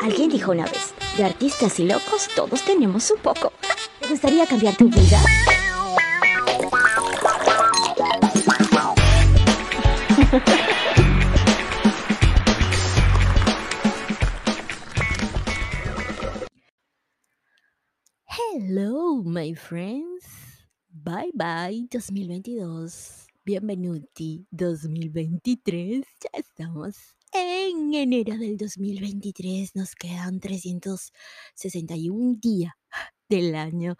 Alguien dijo una vez, de artistas y locos todos tenemos un poco. ¿Te gustaría cambiar tu vida? Hello, my friends. Bye bye 2022. Bienvenuti 2023. Ya estamos en enero del 2023. Nos quedan 361 días del año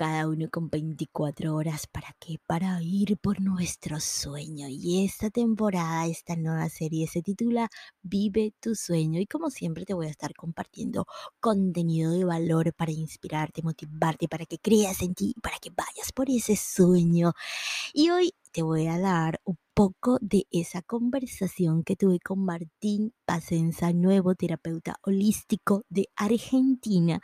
cada uno con 24 horas para qué? Para ir por nuestro sueño. Y esta temporada, esta nueva serie se titula Vive tu sueño. Y como siempre te voy a estar compartiendo contenido de valor para inspirarte, motivarte, para que creas en ti, para que vayas por ese sueño. Y hoy te voy a dar un poco de esa conversación que tuve con Martín Pacenza, nuevo terapeuta holístico de Argentina.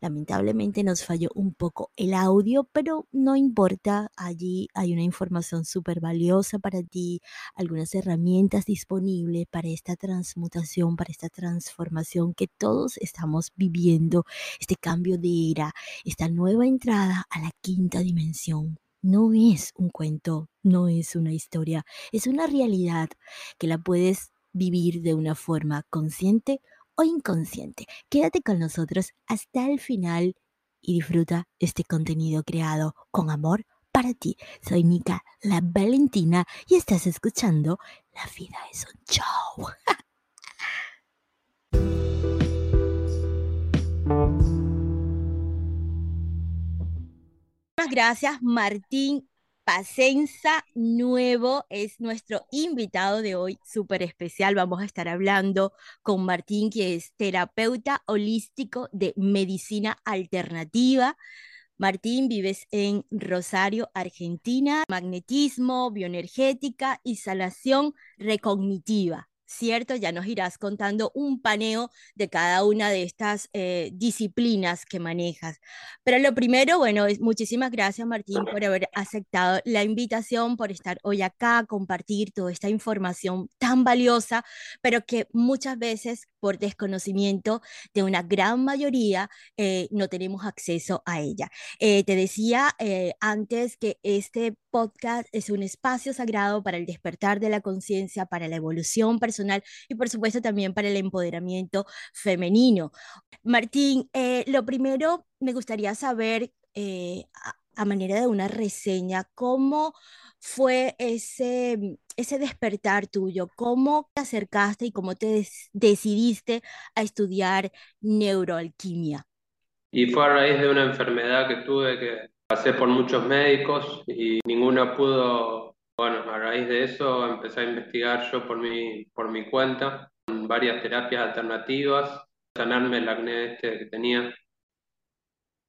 Lamentablemente nos falló un poco el audio, pero no importa, allí hay una información súper valiosa para ti, algunas herramientas disponibles para esta transmutación, para esta transformación que todos estamos viviendo, este cambio de era, esta nueva entrada a la quinta dimensión no es un cuento, no es una historia, es una realidad que la puedes vivir de una forma consciente o inconsciente. Quédate con nosotros hasta el final y disfruta este contenido creado con amor para ti. Soy Nika, la Valentina, y estás escuchando La vida es un show. gracias, Martín Pacenza Nuevo es nuestro invitado de hoy, súper especial. Vamos a estar hablando con Martín, que es terapeuta holístico de medicina alternativa. Martín, vives en Rosario, Argentina, magnetismo, bioenergética y sanación recognitiva. ¿Cierto? Ya nos irás contando un paneo de cada una de estas eh, disciplinas que manejas. Pero lo primero, bueno, es muchísimas gracias Martín por haber aceptado la invitación, por estar hoy acá, compartir toda esta información tan valiosa, pero que muchas veces por desconocimiento de una gran mayoría eh, no tenemos acceso a ella. Eh, te decía antes que este podcast es un espacio sagrado para el despertar de la conciencia, para la evolución personal y por supuesto también para el empoderamiento femenino. Martín, eh, lo primero me gustaría saber, eh, a, manera de una reseña, cómo fue ese, ese despertar tuyo, cómo te acercaste y cómo te decidiste a estudiar neuroalquimia. Y fue a raíz de una enfermedad que tuve que pasé por muchos médicos y ninguno pudo bueno, a raíz de eso empecé a investigar yo por mi, por mi cuenta, con varias terapias alternativas, sanarme el acné este que tenía.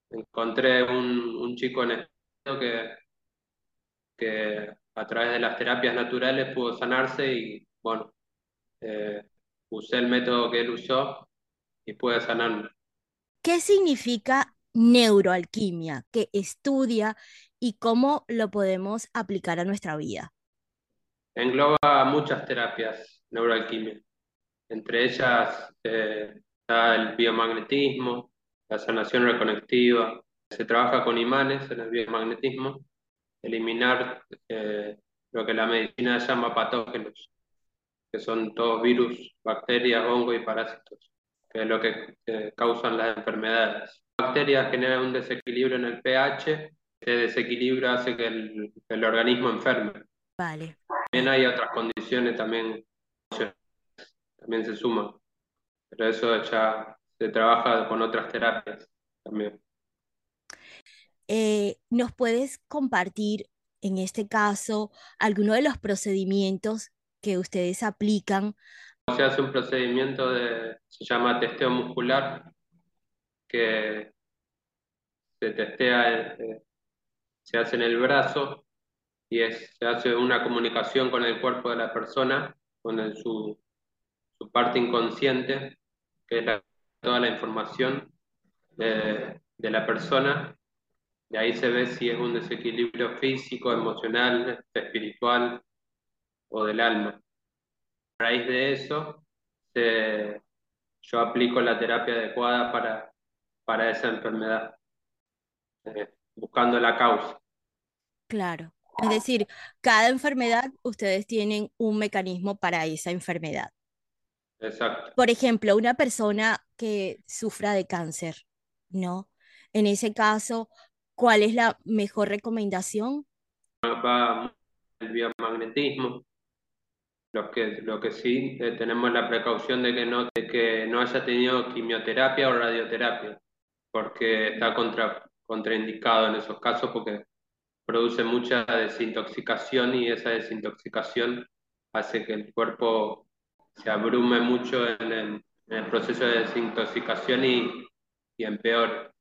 Encontré un, un chico en esto que, que a través de las terapias naturales pudo sanarse y bueno, eh, usé el método que él usó y pude sanarme. ¿Qué significa neuroalquimia? Que estudia y cómo lo podemos aplicar a nuestra vida. Engloba muchas terapias neuroalquimia. Entre ellas eh, está el biomagnetismo, la sanación reconectiva. Se trabaja con imanes en el biomagnetismo, eliminar eh, lo que la medicina llama patógenos, que son todos virus, bacterias, hongos y parásitos, que es lo que causan las enfermedades. Bacterias generan un desequilibrio en el pH este desequilibrio hace que el, organismo enferme. Vale. También hay otras condiciones también, también se suman, pero eso ya se trabaja con otras terapias también. Eh, ¿Nos puedes compartir, en este caso, alguno de los procedimientos que ustedes aplican? Se hace un procedimiento de, se llama testeo muscular, que se testea eh, se hace en el brazo y es, se hace una comunicación con el cuerpo de la persona, con su, su, parte inconsciente, que es toda la información de, de la persona. De ahí se ve si es un desequilibrio físico, emocional, espiritual o del alma. A raíz de eso se, yo aplico la terapia adecuada para, para esa enfermedad, eh, buscando la causa. Claro. Es decir, cada enfermedad ustedes tienen un mecanismo para esa enfermedad. Exacto. Por ejemplo, una persona que sufra de cáncer, ¿no? En ese caso, ¿cuál es la mejor recomendación? Va el biomagnetismo. Lo que, lo que sí eh, tenemos la precaución de que, no, de que no haya tenido quimioterapia o radioterapia, porque está contra, contraindicado en esos casos porque produce mucha desintoxicación y esa desintoxicación hace que el cuerpo se abrume mucho en el, proceso de desintoxicación y, y empeore.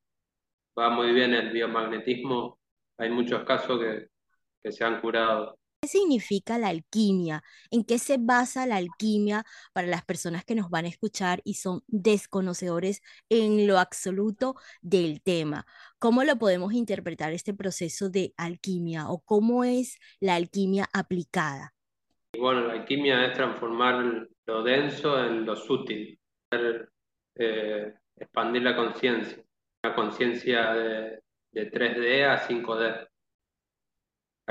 Va muy bien el biomagnetismo, hay muchos casos que, que se han curado ¿Qué significa la alquimia? ¿En qué se basa la alquimia para las personas que nos van a escuchar y son desconocedores en lo absoluto del tema? ¿Cómo lo podemos interpretar este proceso de alquimia o cómo es la alquimia aplicada? Bueno, la alquimia es transformar lo denso en lo sutil, eh, expandir la conciencia, una conciencia de 3D a 5D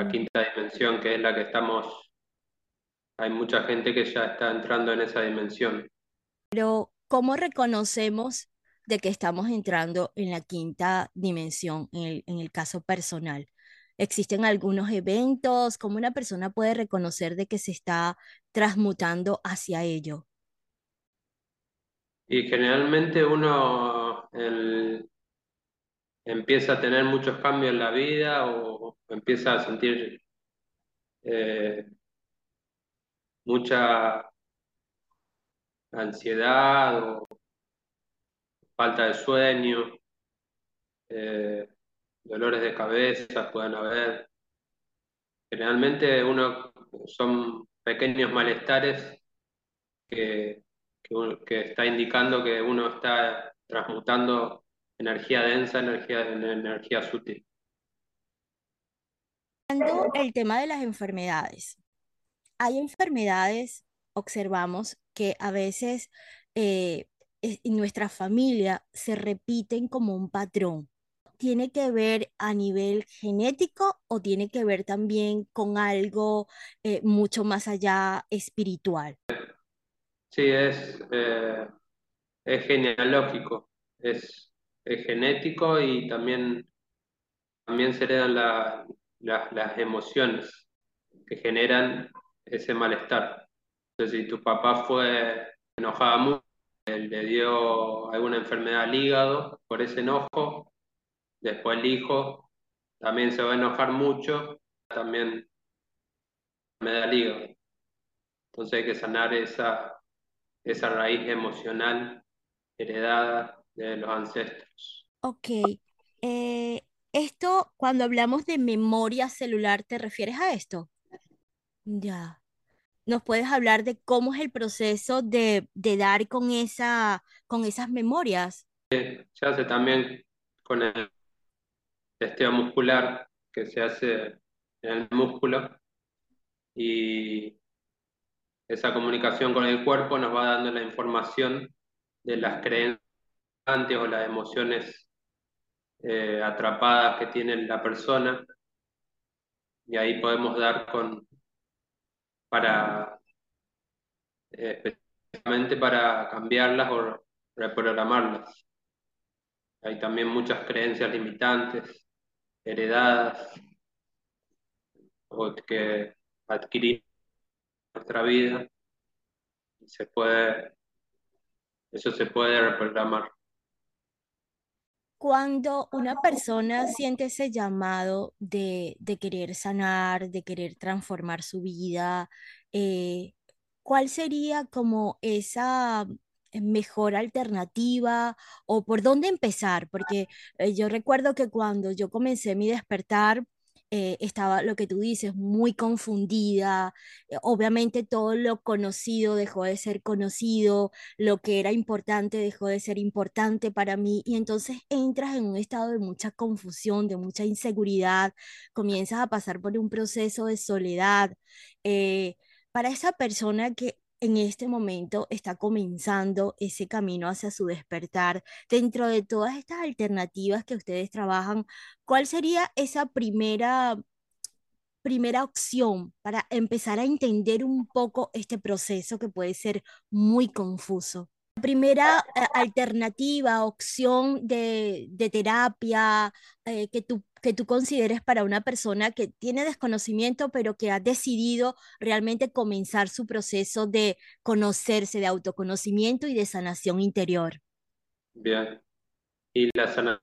la quinta dimensión, que es la que estamos, hay mucha gente que ya está entrando en esa dimensión. Pero, ¿cómo reconocemos de que estamos entrando en la quinta dimensión, en el, en el caso personal? ¿Existen algunos eventos? ¿Cómo una persona puede reconocer de que se está transmutando hacia ello? Y generalmente uno el, empieza a tener muchos cambios en la vida o empieza a sentir eh, mucha ansiedad o falta de sueño, eh, dolores de cabeza pueden haber. Generalmente uno son pequeños malestares que, que está indicando que uno está transmutando energía densa, energía, energía sutil. El tema de las enfermedades. Hay enfermedades, observamos, que a veces eh, en nuestra familia se repiten como un patrón. ¿Tiene que ver a nivel genético o tiene que ver también con algo eh, mucho más allá espiritual? Sí, es, eh, es genealógico, es es genético y también, también se heredan las emociones que generan ese malestar. Entonces, si tu papá fue enojado mucho, le dio alguna enfermedad al hígado por ese enojo, después el hijo también se va a enojar mucho, también me da el hígado. Entonces hay que sanar esa, esa raíz emocional heredada de los ancestros. Ok. Eh, esto, cuando hablamos de memoria celular, ¿te refieres a esto? Ya. ¿Nos puedes hablar de cómo es el proceso de, de dar con, esa, con esas memorias? se hace también con el testeo muscular que se hace en el músculo y esa comunicación con el cuerpo nos va dando la información de las creencias o las emociones eh, atrapadas que tiene la persona y ahí podemos dar con para eh, específicamente para cambiarlas o reprogramarlas. Hay también muchas creencias limitantes, heredadas, o que adquirimos en nuestra vida. Se puede, eso se puede reprogramar. Cuando una persona siente ese llamado de, querer sanar, de querer transformar su vida, eh, ¿cuál sería como esa mejor alternativa o por dónde empezar? Porque eh, yo recuerdo que cuando yo comencé mi despertar, eh, estaba lo que tú dices, muy confundida. Eh, obviamente todo lo conocido dejó de ser conocido, lo que era importante dejó de ser importante para mí y entonces entras en un estado de mucha confusión, de mucha inseguridad, comienzas a pasar por un proceso de soledad. Eh, para esa persona que en este momento está comenzando ese camino hacia su despertar. Dentro de todas estas alternativas que ustedes trabajan, ¿cuál sería esa primera primera opción para empezar a entender un poco este proceso que puede ser muy confuso? Primera eh, alternativa, opción de, de terapia eh, que tú que tú consideres para una persona que tiene desconocimiento, pero que ha decidido realmente comenzar su proceso de conocerse, de autoconocimiento y de sanación interior. Bien. Y la sanación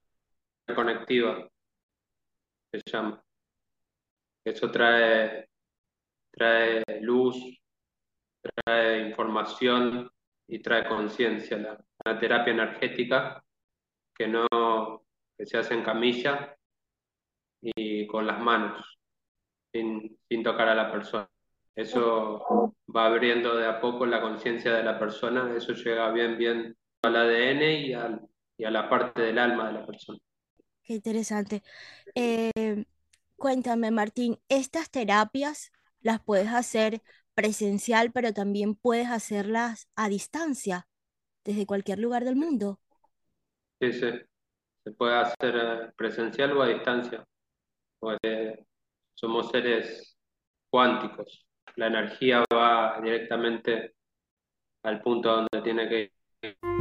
conectiva, se llama. Eso trae, trae luz, trae información y trae conciencia. La, terapia energética que no que se hace en camilla y con las manos, sin, sin tocar a la persona. Eso va abriendo de a poco la conciencia de la persona, eso llega bien, bien al ADN y, al, y a la parte del alma de la persona. Qué interesante. Eh, cuéntame, Martín, ¿estas terapias las puedes hacer presencial, pero también puedes hacerlas a distancia, desde cualquier lugar del mundo? Sí, sí. Se puede hacer eh, presencial o a distancia porque somos seres cuánticos. La energía va directamente al punto donde tiene que ir.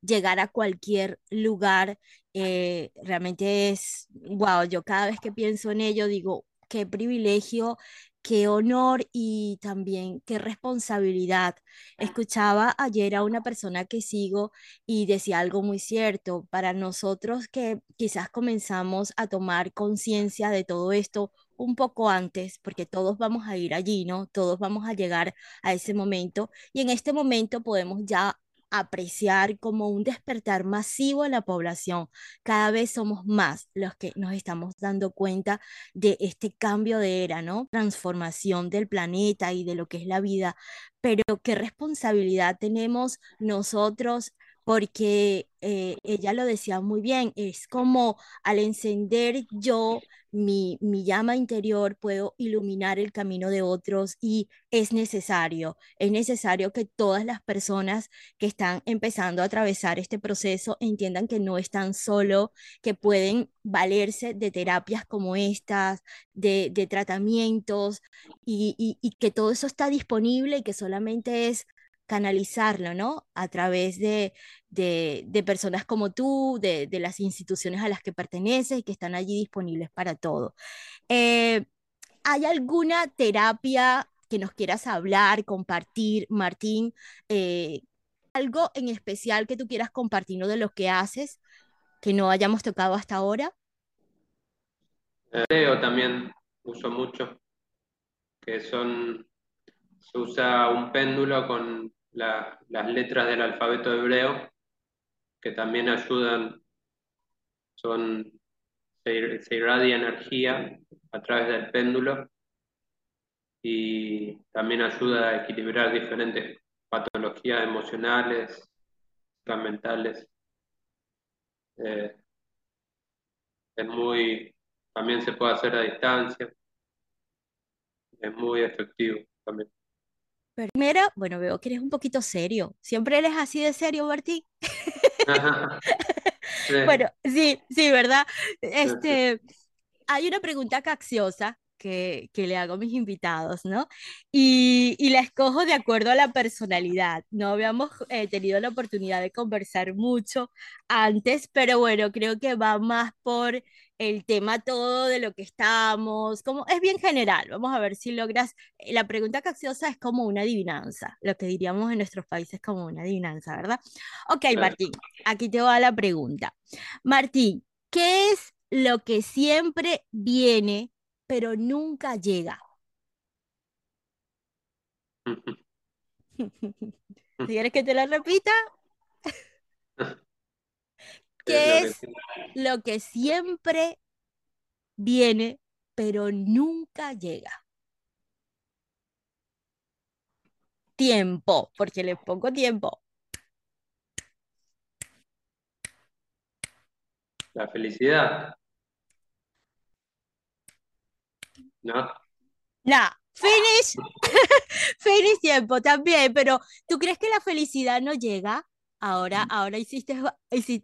Llegar a cualquier lugar eh, realmente es wow yo cada vez que pienso en ello digo qué privilegio qué honor y también qué responsabilidad. Escuchaba ayer a una persona que sigo y decía algo muy cierto. Para nosotros que quizás comenzamos a tomar conciencia de todo esto un poco antes, porque todos vamos a ir allí, ¿no? Todos vamos a llegar a ese momento y en este momento podemos ya apreciar como un despertar masivo en la población. Cada vez somos más los que nos estamos dando cuenta de este cambio de era, ¿no? Transformación del planeta y de lo que es la vida. Pero qué responsabilidad tenemos nosotros porque eh, ella lo decía muy bien, es como al encender yo mi, mi, llama interior, puedo iluminar el camino de otros y es necesario, es necesario que todas las personas que están empezando a atravesar este proceso entiendan que no están solo, que pueden valerse de terapias como estas, de, de tratamientos y, y, y que todo eso está disponible y que solamente es canalizarlo, ¿no? A través de, de, personas como tú, de, de, las instituciones a las que perteneces y que están allí disponibles para todo. Eh, ¿Hay alguna terapia que nos quieras hablar, compartir, Martín? Eh, ¿Algo en especial que tú quieras compartirnos de lo que haces que no hayamos tocado hasta ahora? Leo también uso mucho, que son, se usa un péndulo con la, las letras del alfabeto hebreo, que también ayudan, son, se, se irradia energía a través del péndulo y también ayuda a equilibrar diferentes patologías emocionales, mentales. Eh, es muy, también se puede hacer a distancia, es muy efectivo también. Primero, bueno, veo que eres un poquito serio. ¿Siempre eres así de serio, Martín? Sí. Bueno, sí, sí, ¿verdad? Este, hay una pregunta capciosa que, que le hago a mis invitados, ¿no? Y, y la escojo de acuerdo a la personalidad. No habíamos eh, tenido la oportunidad de conversar mucho antes, pero bueno, creo que va más por el tema todo de lo que estamos, como es bien general, vamos a ver si logras, eh, la pregunta capciosa es como una adivinanza, lo que diríamos en nuestros países como una adivinanza, ¿verdad? Ok. Martín, aquí te va la pregunta. Martín, ¿qué es lo que siempre viene pero nunca llega? ¿Quieres que te la repita? ¿Qué Es lo que es sí. lo que siempre viene pero nunca llega? Tiempo, porque le pongo tiempo. La felicidad. ¿No? No, finish. finish tiempo también, pero ¿tú crees que la felicidad no llega? Ahora, ahora hiciste,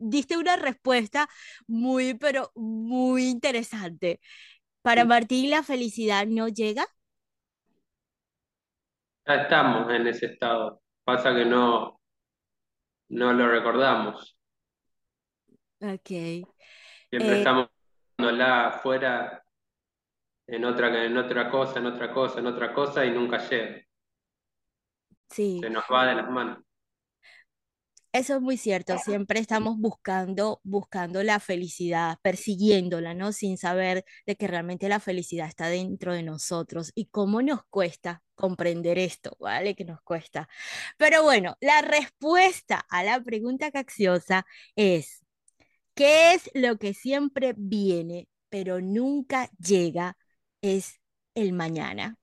diste una respuesta muy, pero muy interesante. Para Martín, ¿la felicidad no llega? Ya estamos en ese estado. Pasa que no, no lo recordamos. Ok. Siempre Eh, estamos la afuera en otra, en otra cosa, en otra cosa, en otra cosa y nunca llega. sí. Se nos va de las manos. Eso es muy cierto, siempre estamos buscando, buscando la felicidad, persiguiéndola, ¿no? Sin saber de que realmente la felicidad está dentro de nosotros y cómo nos cuesta comprender esto, ¿vale? Que nos cuesta. Pero bueno, la respuesta a la pregunta capciosa es, ¿qué es lo que siempre viene, pero nunca llega? Es el mañana.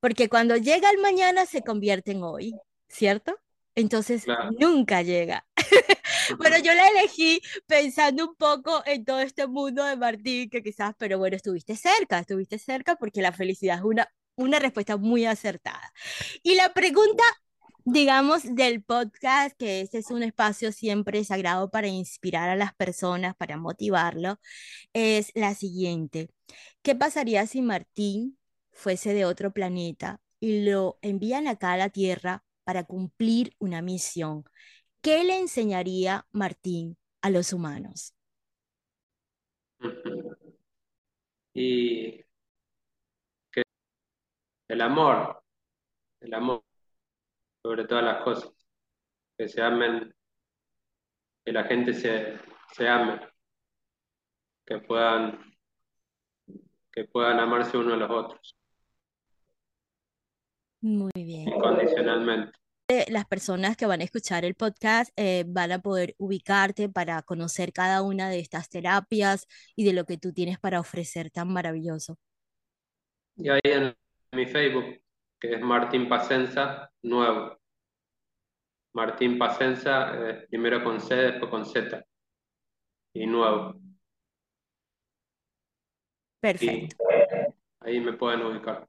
Porque cuando llega el mañana se convierte en hoy, ¿cierto? Entonces Claro. nunca llega. Bueno, yo la elegí pensando un poco en todo este mundo de Martín, que quizás, pero bueno, estuviste cerca, estuviste cerca porque la felicidad es una, una respuesta muy acertada. Y la pregunta, digamos, del podcast, que este es un espacio siempre sagrado para inspirar a las personas, para motivarlo, es la siguiente. ¿Qué pasaría si Martín fuese de otro planeta y lo envían acá a la Tierra para cumplir una misión? ¿Qué le enseñaría Martín a los humanos? Y que el amor, el amor sobre todas las cosas, que se amen, que la gente se, se ame, que puedan, que puedan amarse uno a los otros. Muy bien. Incondicionalmente. Las personas que van a escuchar el podcast eh, van a poder ubicarte para conocer cada una de estas terapias y de lo que tú tienes para ofrecer tan maravilloso. Y ahí en mi Facebook, que es Martín Pacenza, nuevo. Martín Pacenza, eh, primero con C, después con Z. Y nuevo. Perfecto. Y ahí me pueden ubicar.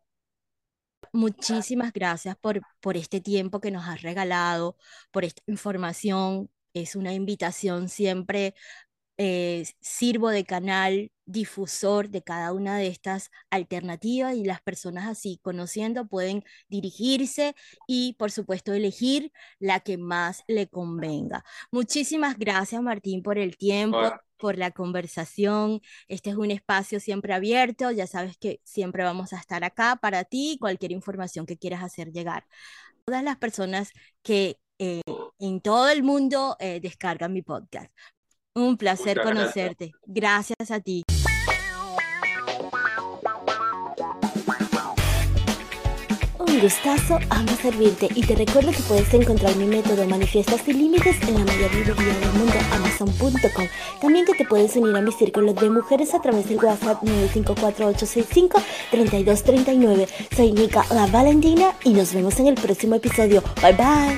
Muchísimas gracias por, por este tiempo que nos has regalado, por esta información. Es una invitación siempre eh, sirvo de canal difusor de cada una de estas alternativas y las personas así conociendo pueden dirigirse y por supuesto elegir la que más le convenga. Muchísimas gracias Martín por el tiempo. Por la conversación. Este es un espacio siempre abierto. Ya sabes que siempre vamos a estar acá para ti, cualquier información que quieras hacer llegar. Todas las personas que eh, en todo el mundo eh, descargan mi podcast. Un placer Muchas conocerte. Gracias. gracias a ti. Gustazo, amo servirte y te recuerdo que puedes encontrar mi método Manifiestas sin Límites en la mayor librería del mundo, amazon.com. También que te puedes unir a mi círculo de mujeres a través del WhatsApp 954-865-3239. Soy Nika La Valentina y nos vemos en el próximo episodio. Bye bye.